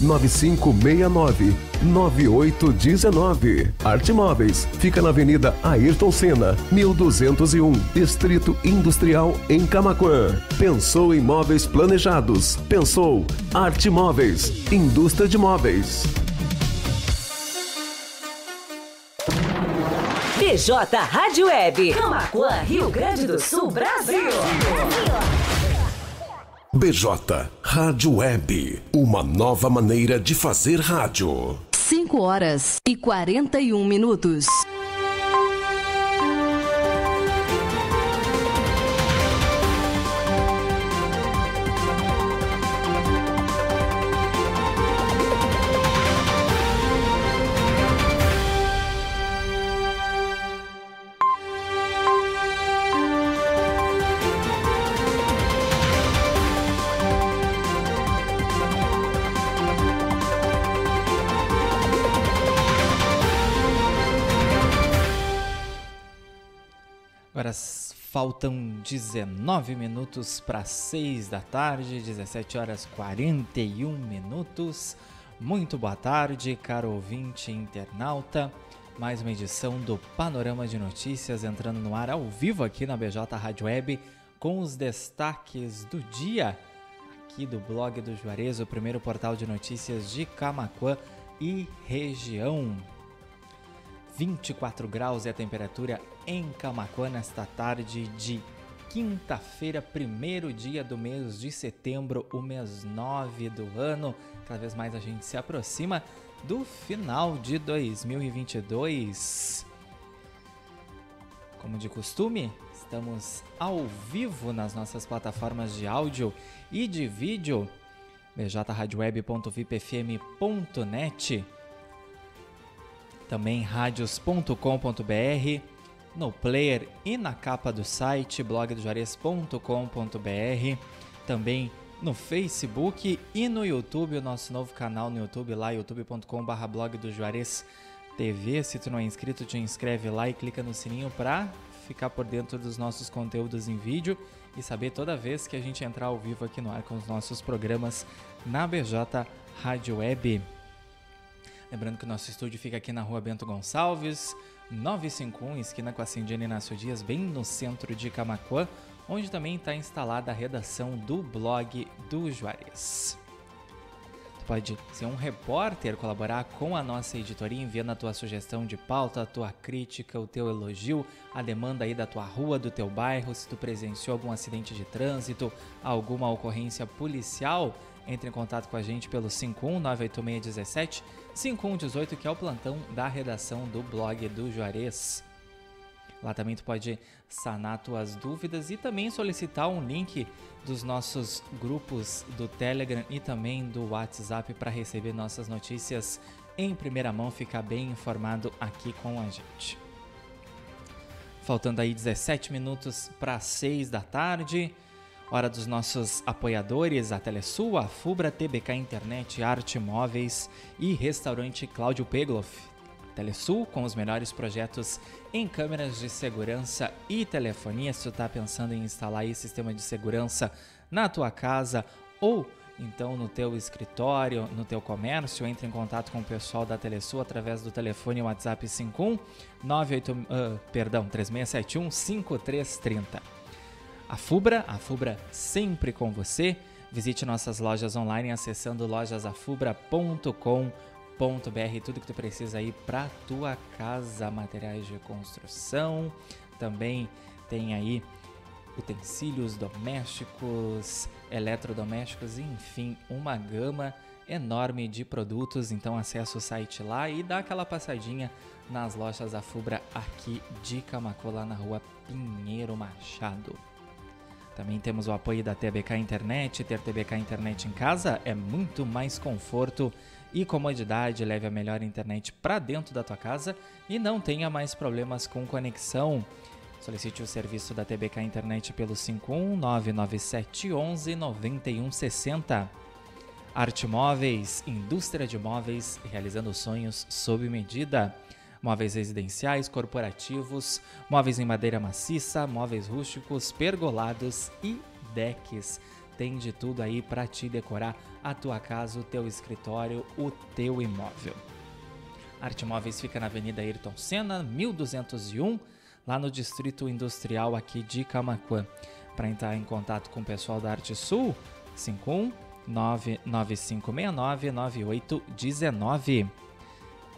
9569 9819. Arte Móveis fica na Avenida Ayrton Senna, 1201, Distrito Industrial em Camaquã. Pensou em móveis planejados? Pensou Arte Móveis, indústria de móveis. BJ Rádio Web, Camaquã, Rio Grande do Sul, Brasil. Brasil. BJ Rádio Web, uma nova maneira de fazer rádio. 5 horas e 41 minutos. Faltam 19 minutos para 6 da tarde, 17 horas 41 minutos. Muito boa tarde, caro ouvinte internauta. Mais uma edição do Panorama de Notícias entrando no ar ao vivo aqui na BJ Rádio Web com os destaques do dia aqui do blog do Juarez, o primeiro portal de notícias de Camaquã e região. 24 graus é a temperatura em Camacuã nesta tarde de quinta-feira, primeiro dia do mês de setembro, o mês 9 do ano. Cada vez mais a gente se aproxima do final de 2022. Como de costume, estamos ao vivo nas nossas plataformas de áudio e de vídeo bjradioweb.vipfm.net também radios.com.br, no player e na capa do site blogdojuarez.com.br, também no Facebook e no YouTube, o nosso novo canal no YouTube lá, youtube.com.br blog TV. Se tu não é inscrito, te inscreve lá e clica no sininho para ficar por dentro dos nossos conteúdos em vídeo e saber toda vez que a gente entrar ao vivo aqui no ar com os nossos programas na BJ Rádio Web. Lembrando que o nosso estúdio fica aqui na rua Bento Gonçalves, 951, esquina com a Cindiana Inácio Dias, bem no centro de Camacuã, onde também está instalada a redação do blog do Juarez. Tu pode ser um repórter, colaborar com a nossa editoria, enviando a tua sugestão de pauta, a tua crítica, o teu elogio, a demanda aí da tua rua, do teu bairro, se tu presenciou algum acidente de trânsito, alguma ocorrência policial, entre em contato com a gente pelo 5198617 5118, que é o plantão da redação do blog do Juarez. Lá também tu pode sanar tuas dúvidas e também solicitar um link dos nossos grupos do Telegram e também do WhatsApp para receber nossas notícias em primeira mão, ficar bem informado aqui com a gente. Faltando aí 17 minutos para 6 da tarde. Hora dos nossos apoiadores, a Telesul, a Fubra, TBK Internet, Arte Móveis e Restaurante Cláudio Pegloff. Telesul, com os melhores projetos em câmeras de segurança e telefonia. Se tu está pensando em instalar aí sistema de segurança na tua casa ou então no teu escritório, no teu comércio, entre em contato com o pessoal da Telesul através do telefone WhatsApp 51 98, uh, perdão, 3671 5330. A Fubra, a Fubra sempre com você. Visite nossas lojas online acessando lojasafubra.com.br. tudo que tu precisa aí para tua casa, materiais de construção, também tem aí utensílios domésticos, eletrodomésticos, enfim, uma gama enorme de produtos. Então acesse o site lá e dá aquela passadinha nas lojas da Fubra aqui de Camacuã, lá na rua Pinheiro Machado. Também temos o apoio da TBK Internet. Ter TBK Internet em casa é muito mais conforto e comodidade. Leve a melhor internet para dentro da tua casa e não tenha mais problemas com conexão. Solicite o serviço da TBK Internet pelo 5199711 9160. Arte Móveis, indústria de móveis, realizando sonhos sob medida. Móveis residenciais, corporativos, móveis em madeira maciça, móveis rústicos, pergolados e decks. Tem de tudo aí para te decorar a tua casa, o teu escritório, o teu imóvel. Arte Móveis fica na Avenida Ayrton Senna, 1201 lá no Distrito Industrial aqui de Camacuã. Para entrar em contato com o pessoal da Arte Sul, 51 99569 9819.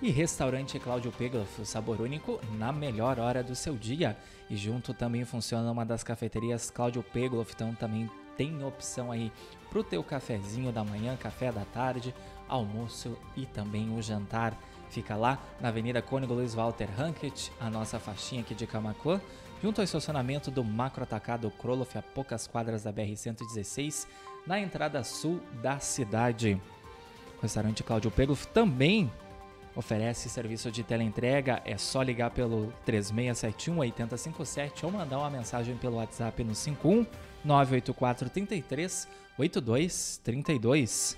E restaurante Cláudio Pegloff, o sabor único na melhor hora do seu dia. E junto também funciona uma das cafeterias Cláudio Pegloff, então também tem opção aí pro teu cafezinho da manhã, café da tarde, almoço e também o jantar. Fica lá na Avenida Cônigo Luiz Walter Hankett, a nossa faixinha aqui de Camacuã, junto ao estacionamento do Macro Atacado Kroloff, a poucas quadras da BR-116, na entrada sul da cidade. O restaurante Cláudio Pegloff também oferece serviço de teleentrega, é só ligar pelo 3671 8057 ou mandar uma mensagem pelo WhatsApp no 51 984 33 8232.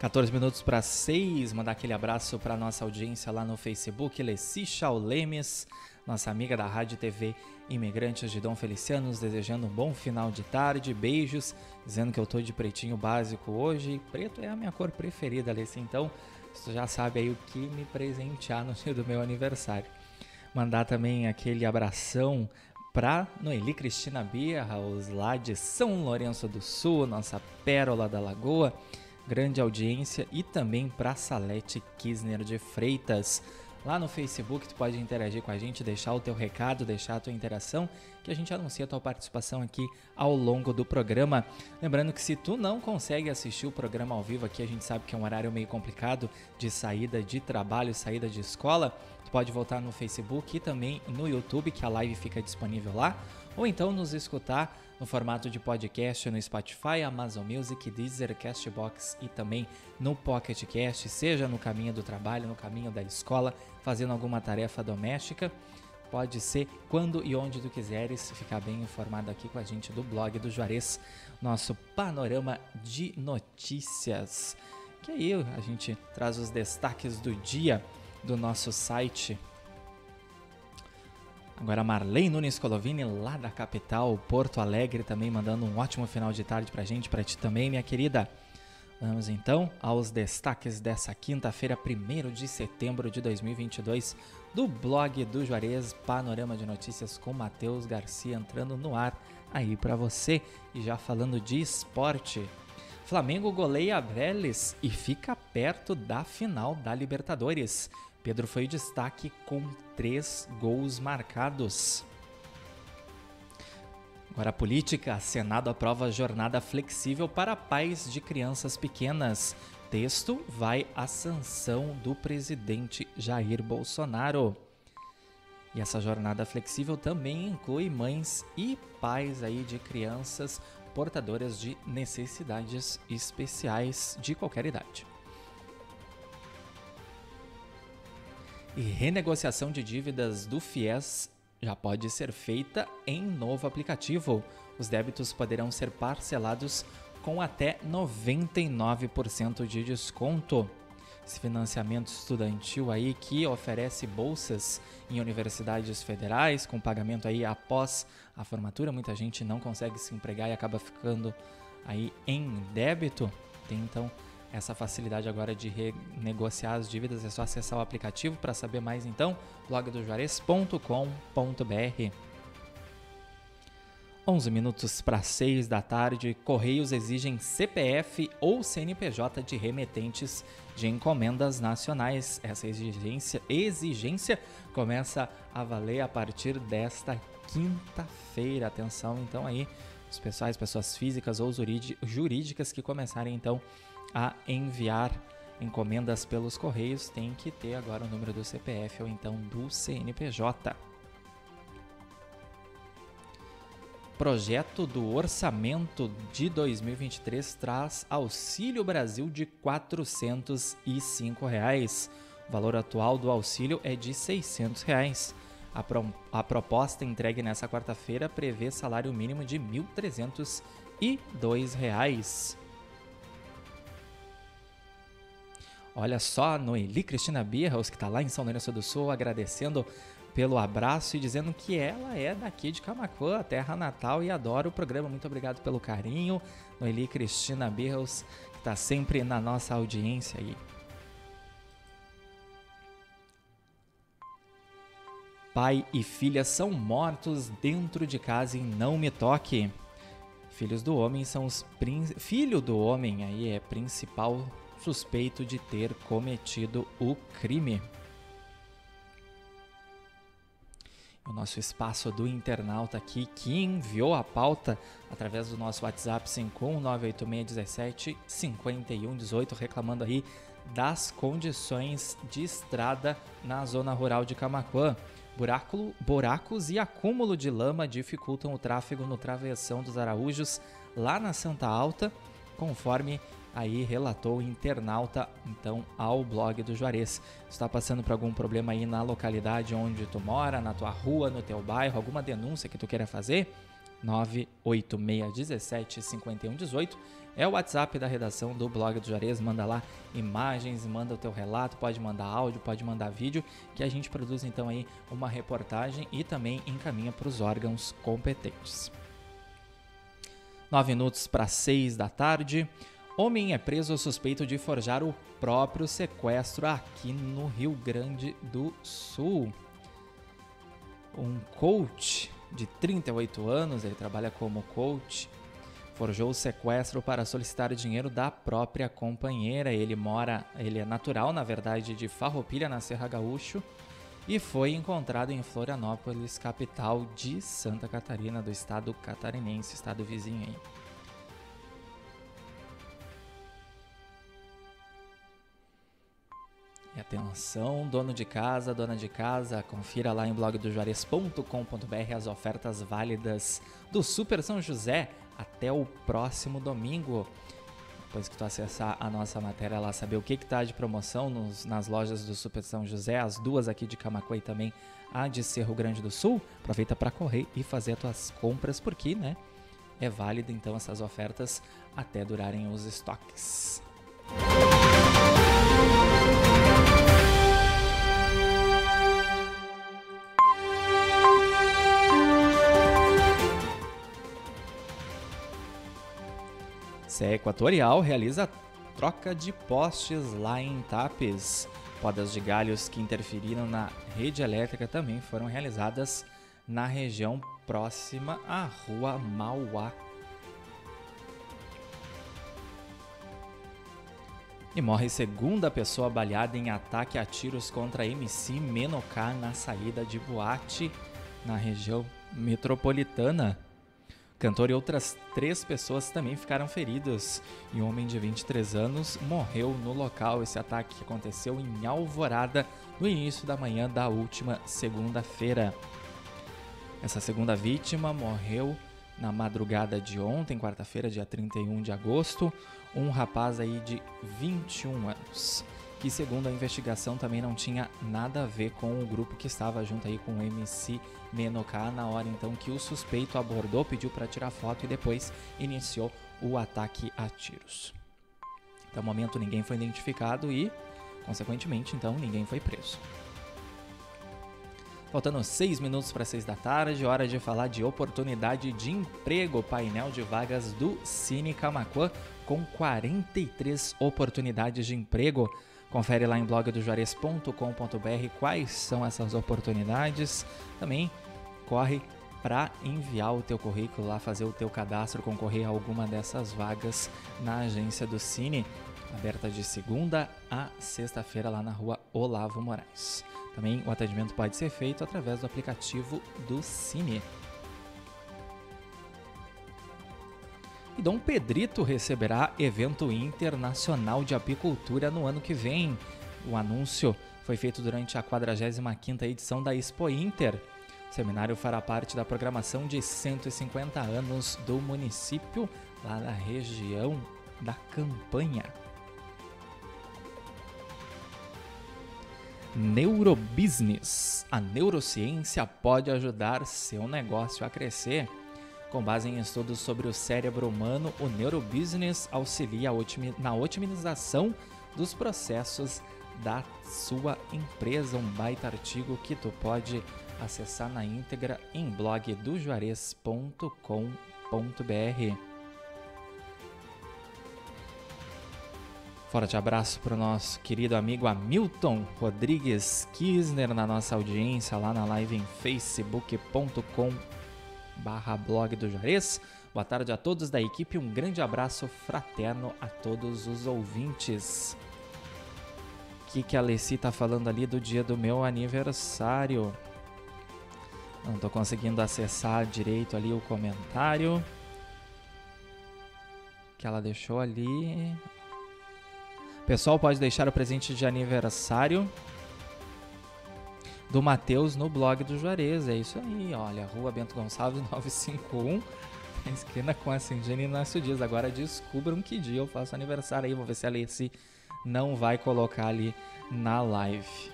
14 minutos para 6, mandar aquele abraço para nossa audiência lá no Facebook, Leci Chaulemes, nossa amiga da Rádio TV Imigrantes de Dom Feliciano, nos desejando um bom final de tarde, beijos, dizendo que eu tô de pretinho básico hoje, preto é a minha cor preferida, Leci, então você já sabe aí o que me presentear no dia do meu aniversário. Mandar também aquele abração para Noeli Cristina Birraus, lá de São Lourenço do Sul, nossa pérola da Lagoa, grande audiência e também para Salete Kisner de Freitas. Lá no Facebook tu pode interagir com a gente, deixar o teu recado, deixar a tua interação, que a gente anuncia a tua participação aqui ao longo do programa. Lembrando que se tu não consegue assistir o programa ao vivo aqui, a gente sabe que é um horário meio complicado de saída de trabalho, saída de escola, tu pode voltar no Facebook e também no YouTube, que a live fica disponível lá, ou então nos escutar no formato de podcast no Spotify, Amazon Music, Deezer, Castbox e também no Pocket Cast, seja no caminho do trabalho, no caminho da escola, fazendo alguma tarefa doméstica. Pode ser quando e onde tu quiseres ficar bem informado aqui com a gente do blog do Juarez, nosso panorama de notícias. Que aí a gente traz os destaques do dia do nosso site Agora Marlene Nunes Colovini, lá da capital, Porto Alegre, também mandando um ótimo final de tarde pra gente, pra ti também, minha querida. Vamos então aos destaques dessa quinta-feira, 1 de setembro de 2022, do blog do Juarez, Panorama de Notícias com Matheus Garcia entrando no ar aí para você. E já falando de esporte, Flamengo goleia Vélez e fica perto da final da Libertadores. Pedro foi o destaque com três gols marcados. Agora a política, Senado aprova jornada flexível para pais de crianças pequenas. Texto vai à sanção do presidente Jair Bolsonaro. E essa jornada flexível também inclui mães e pais aí de crianças portadoras de necessidades especiais de qualquer idade. E renegociação de dívidas do FIES já pode ser feita em novo aplicativo. Os débitos poderão ser parcelados com até 99% de desconto. Esse financiamento estudantil aí que oferece bolsas em universidades federais com pagamento aí após a formatura, muita gente não consegue se empregar e acaba ficando aí em débito. Tem então essa facilidade agora de renegociar as dívidas. É só acessar o aplicativo para saber mais então, blogdojuarez.com.br. 11 minutos para 6 da tarde, Correios exigem CPF ou CNPJ de remetentes de encomendas nacionais. Essa exigência, exigência começa a valer a partir desta quinta-feira. Atenção, então aí, os pessoais, pessoas físicas ou jurídicas que começarem então a enviar encomendas pelos Correios têm que ter agora o número do CPF ou então do CNPJ. projeto do orçamento de 2023 traz Auxílio Brasil de 405 reais. O valor atual do auxílio é de 600 reais. A, pro, a proposta entregue nessa quarta-feira prevê salário mínimo de R$ 1.302. Olha só, Noeli Cristina Birros, que está lá em São Lourenço do Sul, agradecendo pelo abraço e dizendo que ela é daqui de Camacuã, terra natal, e adora o programa. Muito obrigado pelo carinho. Noeli Cristina Birros, que está sempre na nossa audiência aí. Pai e filha são mortos dentro de casa e não me toque. Filhos do homem são os filho do homem aí é principal suspeito de ter cometido o crime. o nosso espaço do internauta aqui que enviou a pauta através do nosso WhatsApp 5198617 5118 reclamando aí das condições de estrada na zona rural de Camacuã. Buraco, buracos e acúmulo de lama dificultam o tráfego no travessão dos Araújos lá na Santa Alta, conforme aí relatou o internauta então ao blog do Juarez. Está passando por algum problema aí na localidade onde tu mora, na tua rua, no teu bairro, alguma denúncia que tu queira fazer? 986175118 é o WhatsApp da redação do blog do Juarez. Manda lá imagens, manda o teu relato, pode mandar áudio, pode mandar vídeo, que a gente produz então aí uma reportagem e também encaminha para os órgãos competentes. 9 minutos para 6 da tarde. Homem é preso suspeito de forjar o próprio sequestro aqui no Rio Grande do Sul. Um coach de 38 anos, ele trabalha como coach, forjou o sequestro para solicitar dinheiro da própria companheira. Ele mora, ele é natural, na verdade, de Farroupilha, na Serra Gaúcho, e foi encontrado em Florianópolis, capital de Santa Catarina, do estado catarinense, estado vizinho aí. E atenção, dono de casa, dona de casa, confira lá em blogdojuarez.com.br as ofertas válidas do Super São José até o próximo domingo. Depois que tu acessar a nossa matéria lá, saber o que está de promoção nos, nas lojas do Super São José, as duas aqui de Camacuã e também a de Cerro Grande do Sul, aproveita para correr e fazer as tuas compras, porque, né, é válido então essas ofertas até durarem os estoques. CE Equatorial realiza troca de postes lá em Tapes. Podas de galhos que interferiram na rede elétrica também foram realizadas na região próxima à Rua Mauá. E morre segunda pessoa baleada em ataque a tiros contra MC Menocá na saída de boate na região metropolitana cantor e outras três pessoas também ficaram feridas e um homem de 23 anos morreu no local. Esse ataque aconteceu em Alvorada no início da manhã da última segunda-feira. Essa segunda vítima morreu na madrugada de ontem, quarta-feira, dia 31 de agosto, um rapaz aí de 21 anos que segundo a investigação também não tinha nada a ver com o grupo que estava junto aí com o MC Menoká na hora então que o suspeito abordou, pediu para tirar foto e depois iniciou o ataque a tiros. Até o momento ninguém foi identificado e, consequentemente, então ninguém foi preso. Faltando 6 minutos para 6 da tarde, hora de falar de oportunidade de emprego. Painel de vagas do Cine Camacuã com 43 oportunidades de emprego. Confere lá em blogdojuarez.com.br quais são essas oportunidades. Também corre para enviar o teu currículo lá, fazer o teu cadastro, concorrer a alguma dessas vagas na agência do Cine, aberta de segunda a sexta-feira lá na rua Olavo Moraes. Também o atendimento pode ser feito através do aplicativo do Cine. E Dom Pedrito receberá evento internacional de apicultura no ano que vem. O anúncio foi feito durante a 45ª edição da Expo Inter. O seminário fará parte da programação de 150 anos do município lá na região da Campanha. Neurobusiness. A neurociência pode ajudar seu negócio a crescer. Com base em estudos sobre o cérebro humano, o neurobusiness auxilia na otimização dos processos da sua empresa. Um baita artigo que tu pode acessar na íntegra em blogdojuarez.com.br. Forte abraço para o nosso querido amigo Hamilton Rodrigues Kisner na nossa audiência lá na live em facebook.com barra blog do Juarez. Boa tarde a todos da equipe, um grande abraço fraterno a todos os ouvintes. O que, que a Alessi tá falando ali do dia do meu aniversário? Não tô conseguindo acessar direito ali o comentário que ela deixou ali. Pessoal, pode deixar o presente de aniversário do Matheus no blog do Juarez. É isso aí, olha, Rua Bento Gonçalves 951, esquina com a Cindiane Inácio Dias. Agora descubram que dia eu faço aniversário aí, vou ver se a Alessi não vai colocar ali na live.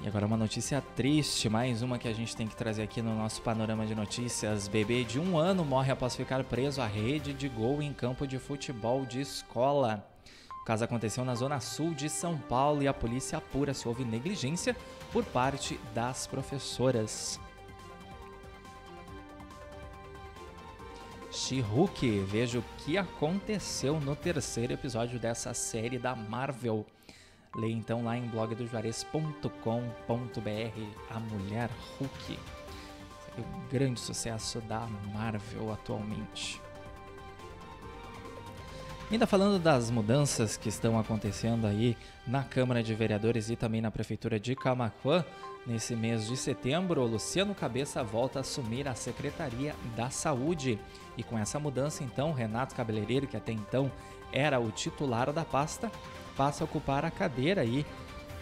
E agora uma notícia triste, mais uma que a gente tem que trazer aqui no nosso panorama de notícias. Bebê de um ano morre após ficar preso à rede de gol em campo de futebol de escola. Caso aconteceu na zona sul de São Paulo e a polícia apura se houve negligência por parte das professoras. She-Hulk, veja o que aconteceu no terceiro episódio dessa série da Marvel. Leia então lá em blogdojuarez.com.br A Mulher Hulk. O grande sucesso da Marvel atualmente. Ainda falando das mudanças que estão acontecendo aí na Câmara de Vereadores e também na Prefeitura de Camacuã, nesse mês de setembro, Luciano Cabeça volta a assumir a Secretaria da Saúde. E com essa mudança, então, Renato Cabeleireiro, que até então era o titular da pasta, passa a ocupar a cadeira aí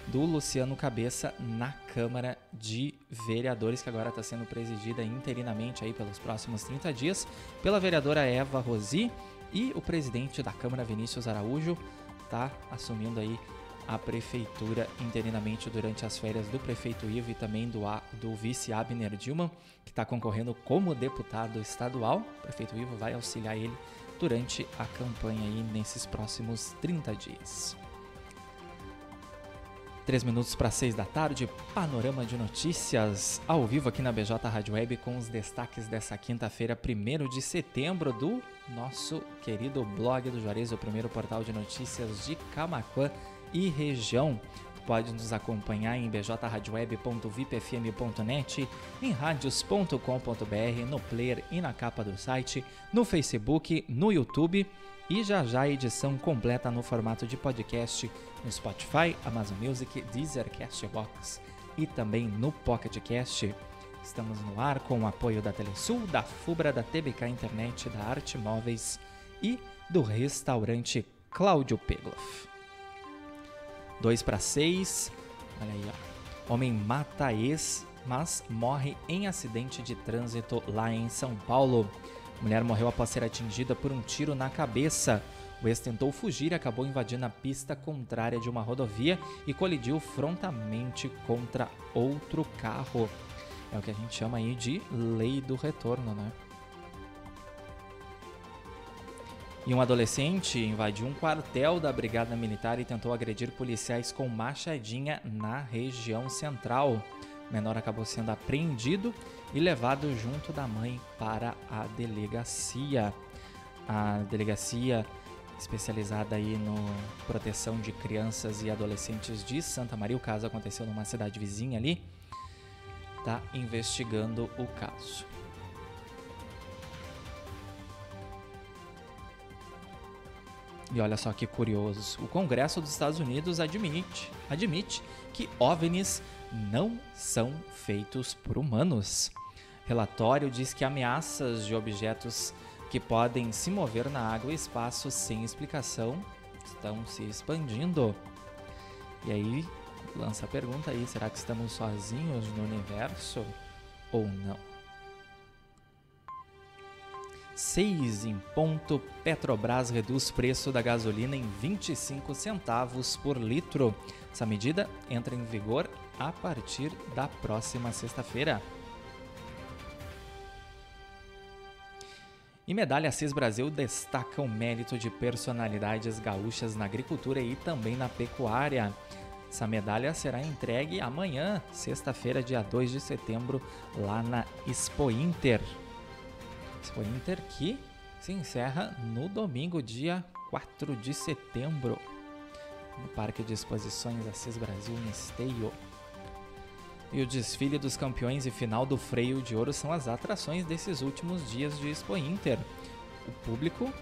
do Luciano Cabeça na Câmara de Vereadores, que agora está sendo presidida interinamente aí pelos próximos 30 dias pela vereadora Eva Rosi e o presidente da Câmara, Vinícius Araújo, está assumindo aí a prefeitura interinamente durante as férias do prefeito Ivo e também do, do vice Abner Dilman, que está concorrendo como deputado estadual. O prefeito Ivo vai auxiliar ele durante a campanha aí nesses próximos 30 dias. 3 minutos para 6 da tarde, panorama de notícias ao vivo aqui na BJ Rádio Web com os destaques dessa quinta-feira, 1 de setembro, do nosso querido blog do Juarez, o primeiro portal de notícias de Camacuã e região. Pode nos acompanhar em bjradioweb.vipfm.net, em radios.com.br, no player e na capa do site, no Facebook, no YouTube e já já a edição completa no formato de podcast no Spotify, Amazon Music, Deezer, Castbox e também no Pocket Cast. Estamos no ar com o apoio da Telesul, da Fubra, da TBK Internet, da Arte Móveis e do restaurante Cláudio Pegloff. 2 para 6. Olha aí, ó. Homem mata ex, mas morre em acidente de trânsito lá em São Paulo. Mulher morreu após ser atingida por um tiro na cabeça. O ex tentou fugir e acabou invadindo a pista contrária de uma rodovia e colidiu frontalmente contra outro carro. É o que a gente chama aí de lei do retorno, né? E um adolescente invadiu um quartel da Brigada Militar e tentou agredir policiais com machadinha na região central. O menor acabou sendo apreendido e levado junto da mãe para a delegacia. A delegacia especializada aí no proteção de crianças e adolescentes de Santa Maria. O caso aconteceu numa cidade vizinha ali. Está investigando o caso. E olha só que curioso, o Congresso dos Estados Unidos admite, admite que OVNIs não são feitos por humanos. Relatório diz que ameaças de objetos que podem se mover na água e espaço sem explicação estão se expandindo. E aí lança a pergunta aí, será que estamos sozinhos no universo ou não? 6 em ponto, Petrobras reduz preço da gasolina em 25 centavos por litro. Essa medida entra em vigor a partir da próxima sexta-feira. E Medalha CIS Brasil destaca o mérito de personalidades gaúchas na agricultura e também na pecuária. Essa medalha será entregue amanhã, sexta-feira, dia 2 de setembro, lá na Expo Inter. Expo Inter que se encerra no domingo, dia 4 de setembro, no Parque de Exposições Assis Brasil em Esteio. E o desfile dos campeões e final do freio de ouro são as atrações desses últimos dias de Expo Inter. O público,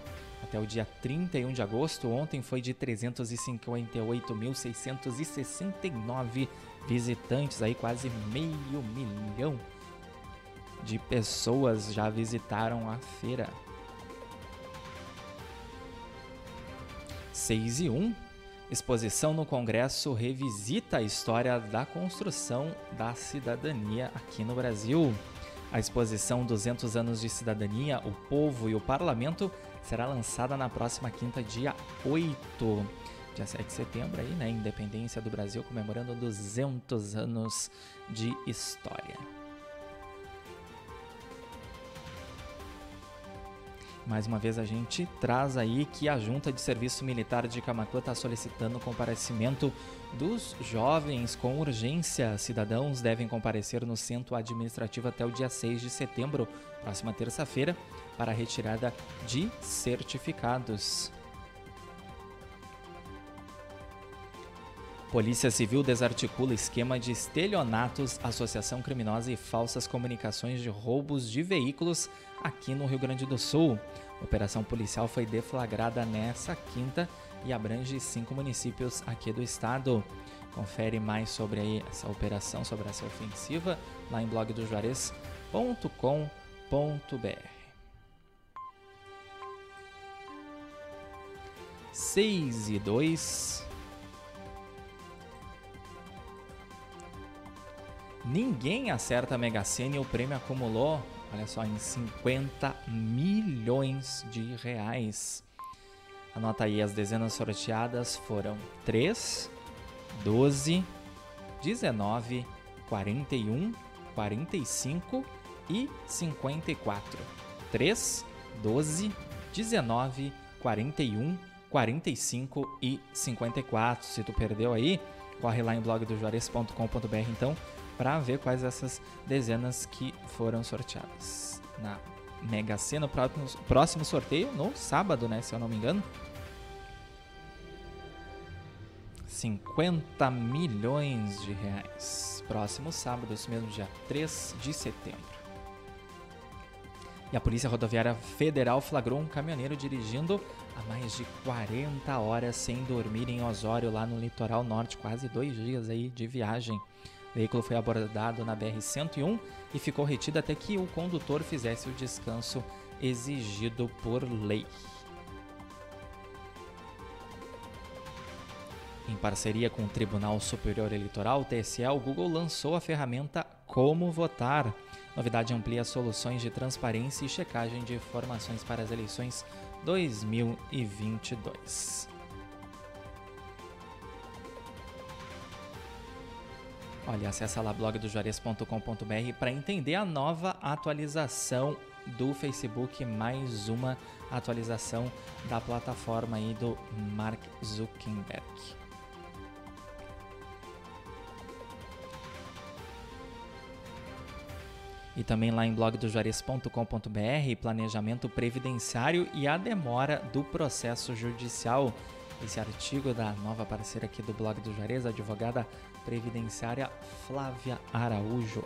até o dia 31 de agosto, ontem foi de 358.669 visitantes, aí quase meio milhão de pessoas já visitaram a feira. 6 e 1. Exposição no Congresso revisita a história da construção da cidadania aqui no Brasil. A exposição 200 anos de cidadania, o povo e o parlamento será lançada na próxima quinta, dia 8. Dia 7 de setembro aí, né? Independência do Brasil comemorando 200 anos de história. Mais uma vez a gente traz aí que a Junta de Serviço Militar de Camacuã está solicitando o comparecimento dos jovens com urgência. Cidadãos devem comparecer no centro administrativo até o dia 6 de setembro, próxima terça-feira, para a retirada de certificados. Polícia Civil desarticula esquema de estelionatos, associação criminosa e falsas comunicações de roubos de veículos aqui no Rio Grande do Sul. A operação policial foi deflagrada nessa quinta e abrange cinco municípios aqui do estado. Confere mais sobre essa operação, sobre essa ofensiva, lá em blogdojuarez.com.br. 6 e 2 Ninguém acerta a Mega Sena e o prêmio acumulou, olha só, em 50 milhões de reais. Anota aí, as dezenas sorteadas foram 3, 12, 19, 41, 45 e 54. 3, 12, 19, 41, 45 e 54. Se tu perdeu aí, corre lá em blogdojuarez.com.br então para ver quais essas dezenas que foram sorteadas na Mega Sena. Próximo, próximo sorteio no sábado, né? Se eu não me engano. 50 milhões de reais. Próximo sábado, esse mesmo dia 3 de setembro. E a Polícia Rodoviária Federal flagrou um caminhoneiro dirigindo há mais de 40 horas sem dormir em Osório, lá no litoral norte, quase dois dias aí de viagem. O veículo foi abordado na BR-101 e ficou retido até que o condutor fizesse o descanso exigido por lei. Em parceria com o Tribunal Superior Eleitoral, o TSE, o Google lançou a ferramenta Como Votar. Novidade amplia soluções de transparência e checagem de informações para as eleições 2022. Olha, acessa lá blogdojuarez.com.br para entender a nova atualização do Facebook, mais uma atualização da plataforma aí do Mark Zuckerberg. e também lá em blogdojuarez.com.br, planejamento previdenciário e a demora do processo judicial. Esse artigo da nova parceira aqui do blog do Juarez, a advogada previdenciária Flávia Araújo.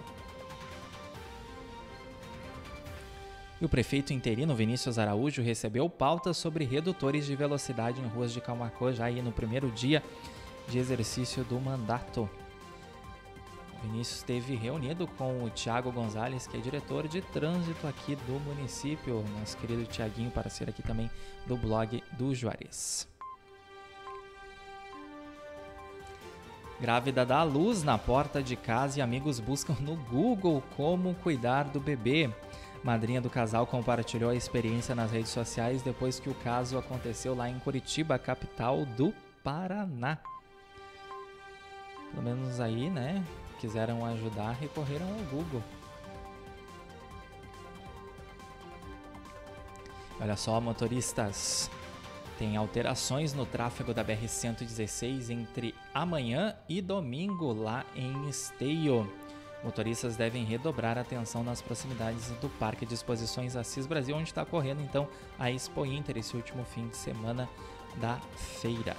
E o prefeito interino Vinícius Araújo recebeu pautas sobre redutores de velocidade em ruas de Calmacô já aí no primeiro dia de exercício do mandato. Vinícius esteve reunido com o Tiago Gonzalez, que é diretor de trânsito aqui do município, nosso querido Tiaguinho, para ser aqui também do blog do Juarez. Grávida dá luz na porta de casa e amigos buscam no Google como cuidar do bebê. Madrinha do casal compartilhou a experiência nas redes sociais depois que o caso aconteceu lá em Curitiba, capital do Paraná. Pelo menos aí, né? quiseram ajudar, recorreram ao Google. Olha só, motoristas. Tem alterações no tráfego da BR-116 entre amanhã e domingo lá em Esteio. Motoristas devem redobrar a atenção nas proximidades do Parque de Exposições Assis Brasil, onde está correndo então a Expo Inter esse último fim de semana da feira.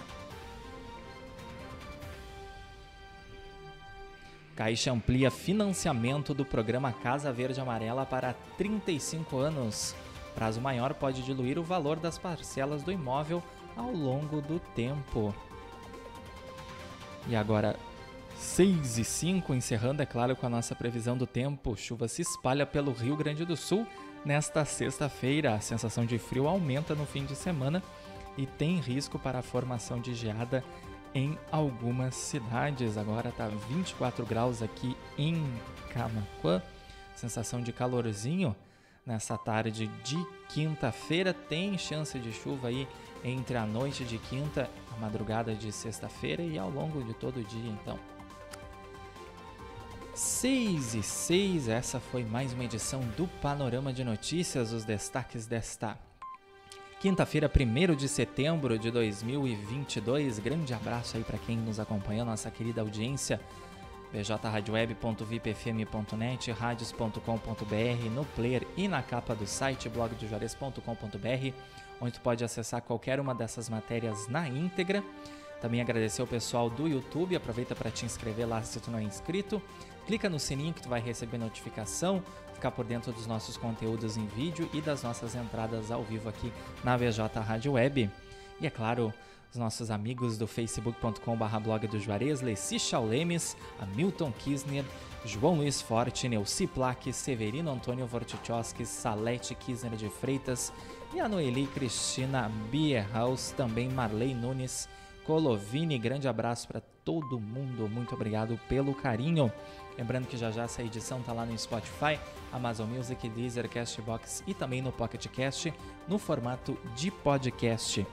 Caixa amplia financiamento do programa Casa Verde Amarela para 35 anos. Prazo maior pode diluir o valor das parcelas do imóvel ao longo do tempo. E agora, 6 e 5, encerrando, é claro, com a nossa previsão do tempo. Chuva se espalha pelo Rio Grande do Sul nesta sexta-feira. A sensação de frio aumenta no fim de semana e tem risco para a formação de geada em algumas cidades. Agora tá 24 graus aqui em Camaquã, sensação de calorzinho nessa tarde de quinta-feira. Tem chance de chuva aí entre a noite de quinta, a madrugada de sexta-feira e ao longo de todo o dia, então. 6 e 6, essa foi mais uma edição do Panorama de Notícias, os destaques desta Quinta-feira, 1 de setembro de 2022. Grande abraço aí para quem nos acompanha, nossa querida audiência. bjradioweb.vipfm.net, radios.com.br, no player e na capa do site blogdojuarez.com.br, onde tu pode acessar qualquer uma dessas matérias na íntegra. Também agradecer ao pessoal do YouTube, aproveita para te inscrever lá se tu não é inscrito. Clica no sininho que tu vai receber notificação ficar por dentro dos nossos conteúdos em vídeo e das nossas entradas ao vivo aqui na VJ Rádio Web. E é claro, os nossos amigos do facebook.com.br blog do Juarez, Leci Chaulemes, Hamilton Kisner, João Luiz Forte, Neuci Plaque, Severino Antônio Vortichowski, Salete Kisner de Freitas e a Noeli Cristina Bierhaus, também Marley Nunes, Colovini, grande abraço para todo mundo, muito obrigado pelo carinho. Lembrando que já já essa edição tá lá no Spotify, Amazon Music, Deezer, Castbox e também no Pocket Cast no formato de podcast.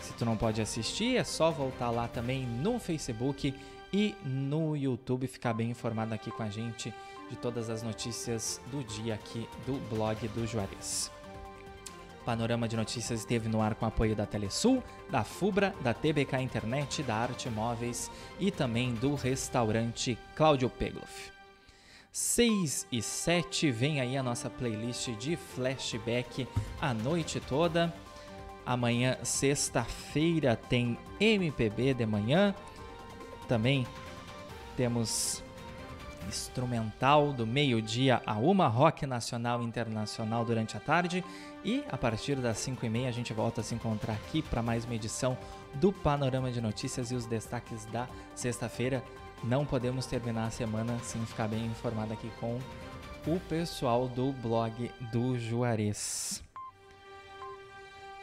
Se tu não pode assistir, é só voltar lá também no Facebook e no YouTube, ficar bem informado aqui com a gente de todas as notícias do dia aqui do blog do Juarez. Panorama de Notícias esteve no ar com apoio da Telesul, da Fubra, da TBK Internet, da Arte Móveis e também do restaurante Cláudio Pegloff. 6 e 7 vem aí a nossa playlist de flashback a noite toda. Amanhã, sexta-feira, tem MPB de manhã. Também temos instrumental do meio-dia a uma, rock nacional e internacional durante a tarde. E a partir das 5 e meia a gente volta a se encontrar aqui para mais uma edição do Panorama de Notícias e os destaques da sexta-feira. Não podemos terminar a semana sem ficar bem informado aqui com o pessoal do blog do Juarez.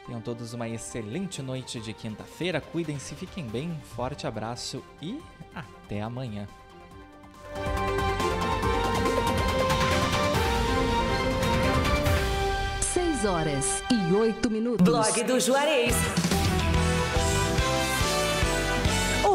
Tenham todos uma excelente noite de quinta-feira. Cuidem-se, fiquem bem. Forte abraço e até amanhã. 6 horas e 8 minutos. Blog do Juarez.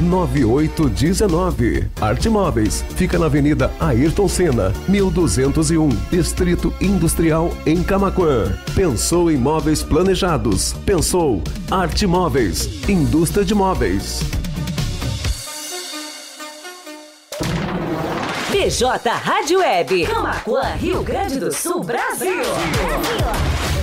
9819. Arte Móveis fica na Avenida Ayrton Senna, 1201, Distrito Industrial em Camaquã. Pensou em móveis planejados? Pensou Arte Móveis, indústria de móveis. BJ Rádio Web, Camaquã, Rio Grande do Sul, Brasil. Brasil.